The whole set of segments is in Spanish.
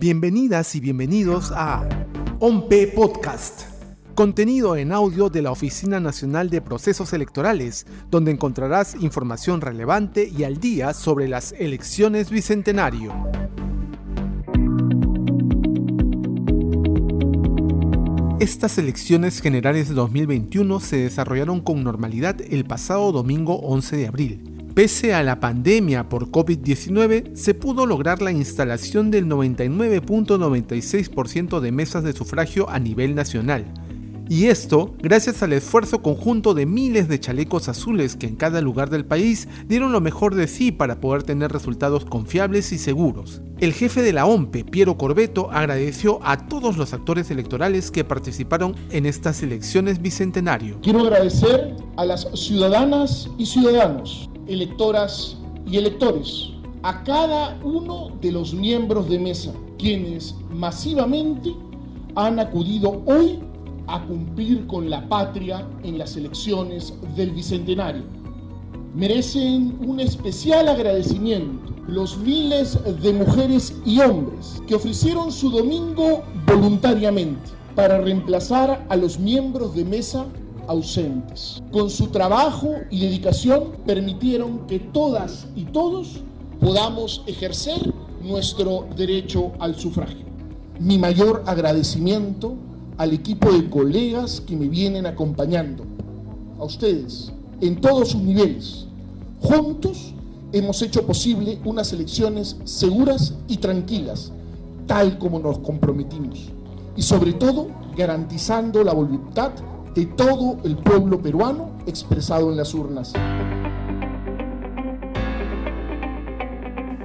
Bienvenidas y bienvenidos a OMPE Podcast, contenido en audio de la Oficina Nacional de Procesos Electorales, donde encontrarás información relevante y al día sobre las elecciones bicentenario. Estas elecciones generales de 2021 se desarrollaron con normalidad el pasado domingo 11 de abril. Pese a la pandemia por COVID-19, se pudo lograr la instalación del 99.96% de mesas de sufragio a nivel nacional. Y esto gracias al esfuerzo conjunto de miles de chalecos azules que en cada lugar del país dieron lo mejor de sí para poder tener resultados confiables y seguros. El jefe de la OMPE, Piero Corbeto, agradeció a todos los actores electorales que participaron en estas elecciones bicentenario. Quiero agradecer a las ciudadanas y ciudadanos electoras y electores, a cada uno de los miembros de mesa, quienes masivamente han acudido hoy a cumplir con la patria en las elecciones del Bicentenario. Merecen un especial agradecimiento los miles de mujeres y hombres que ofrecieron su domingo voluntariamente para reemplazar a los miembros de mesa ausentes. Con su trabajo y dedicación permitieron que todas y todos podamos ejercer nuestro derecho al sufragio. Mi mayor agradecimiento al equipo de colegas que me vienen acompañando, a ustedes, en todos sus niveles. Juntos hemos hecho posible unas elecciones seguras y tranquilas, tal como nos comprometimos. Y sobre todo, garantizando la voluntad de todo el pueblo peruano expresado en las urnas.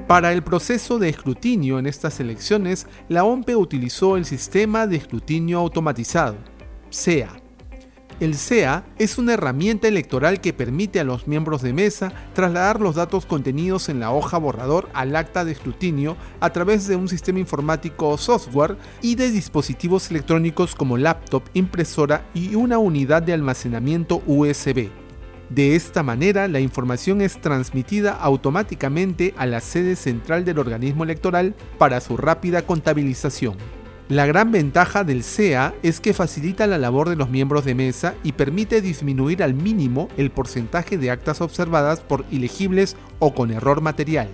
Para el proceso de escrutinio en estas elecciones, la OMPE utilizó el sistema de escrutinio automatizado, SEA, el SEA es una herramienta electoral que permite a los miembros de mesa trasladar los datos contenidos en la hoja borrador al acta de escrutinio a través de un sistema informático o software y de dispositivos electrónicos como laptop, impresora y una unidad de almacenamiento USB. De esta manera, la información es transmitida automáticamente a la sede central del organismo electoral para su rápida contabilización. La gran ventaja del SEA es que facilita la labor de los miembros de mesa y permite disminuir al mínimo el porcentaje de actas observadas por ilegibles o con error material.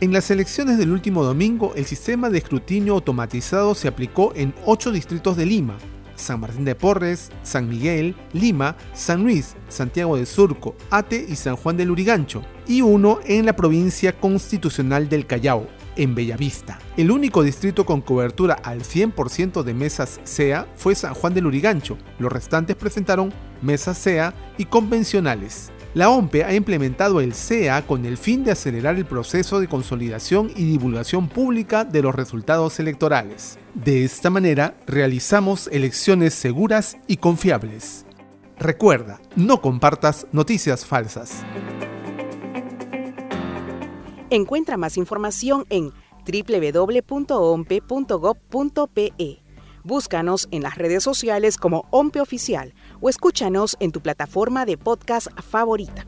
En las elecciones del último domingo, el sistema de escrutinio automatizado se aplicó en 8 distritos de Lima, San Martín de Porres, San Miguel, Lima, San Luis, Santiago de Surco, Ate y San Juan del Urigancho, y uno en la provincia constitucional del Callao, en Bellavista. El único distrito con cobertura al 100% de mesas SEA fue San Juan del Urigancho. Los restantes presentaron mesas SEA y convencionales. La OMPE ha implementado el SEA con el fin de acelerar el proceso de consolidación y divulgación pública de los resultados electorales. De esta manera, realizamos elecciones seguras y confiables. Recuerda, no compartas noticias falsas. Encuentra más información en www.ompe.gov.pe. Búscanos en las redes sociales como OMPE Oficial o escúchanos en tu plataforma de podcast favorita.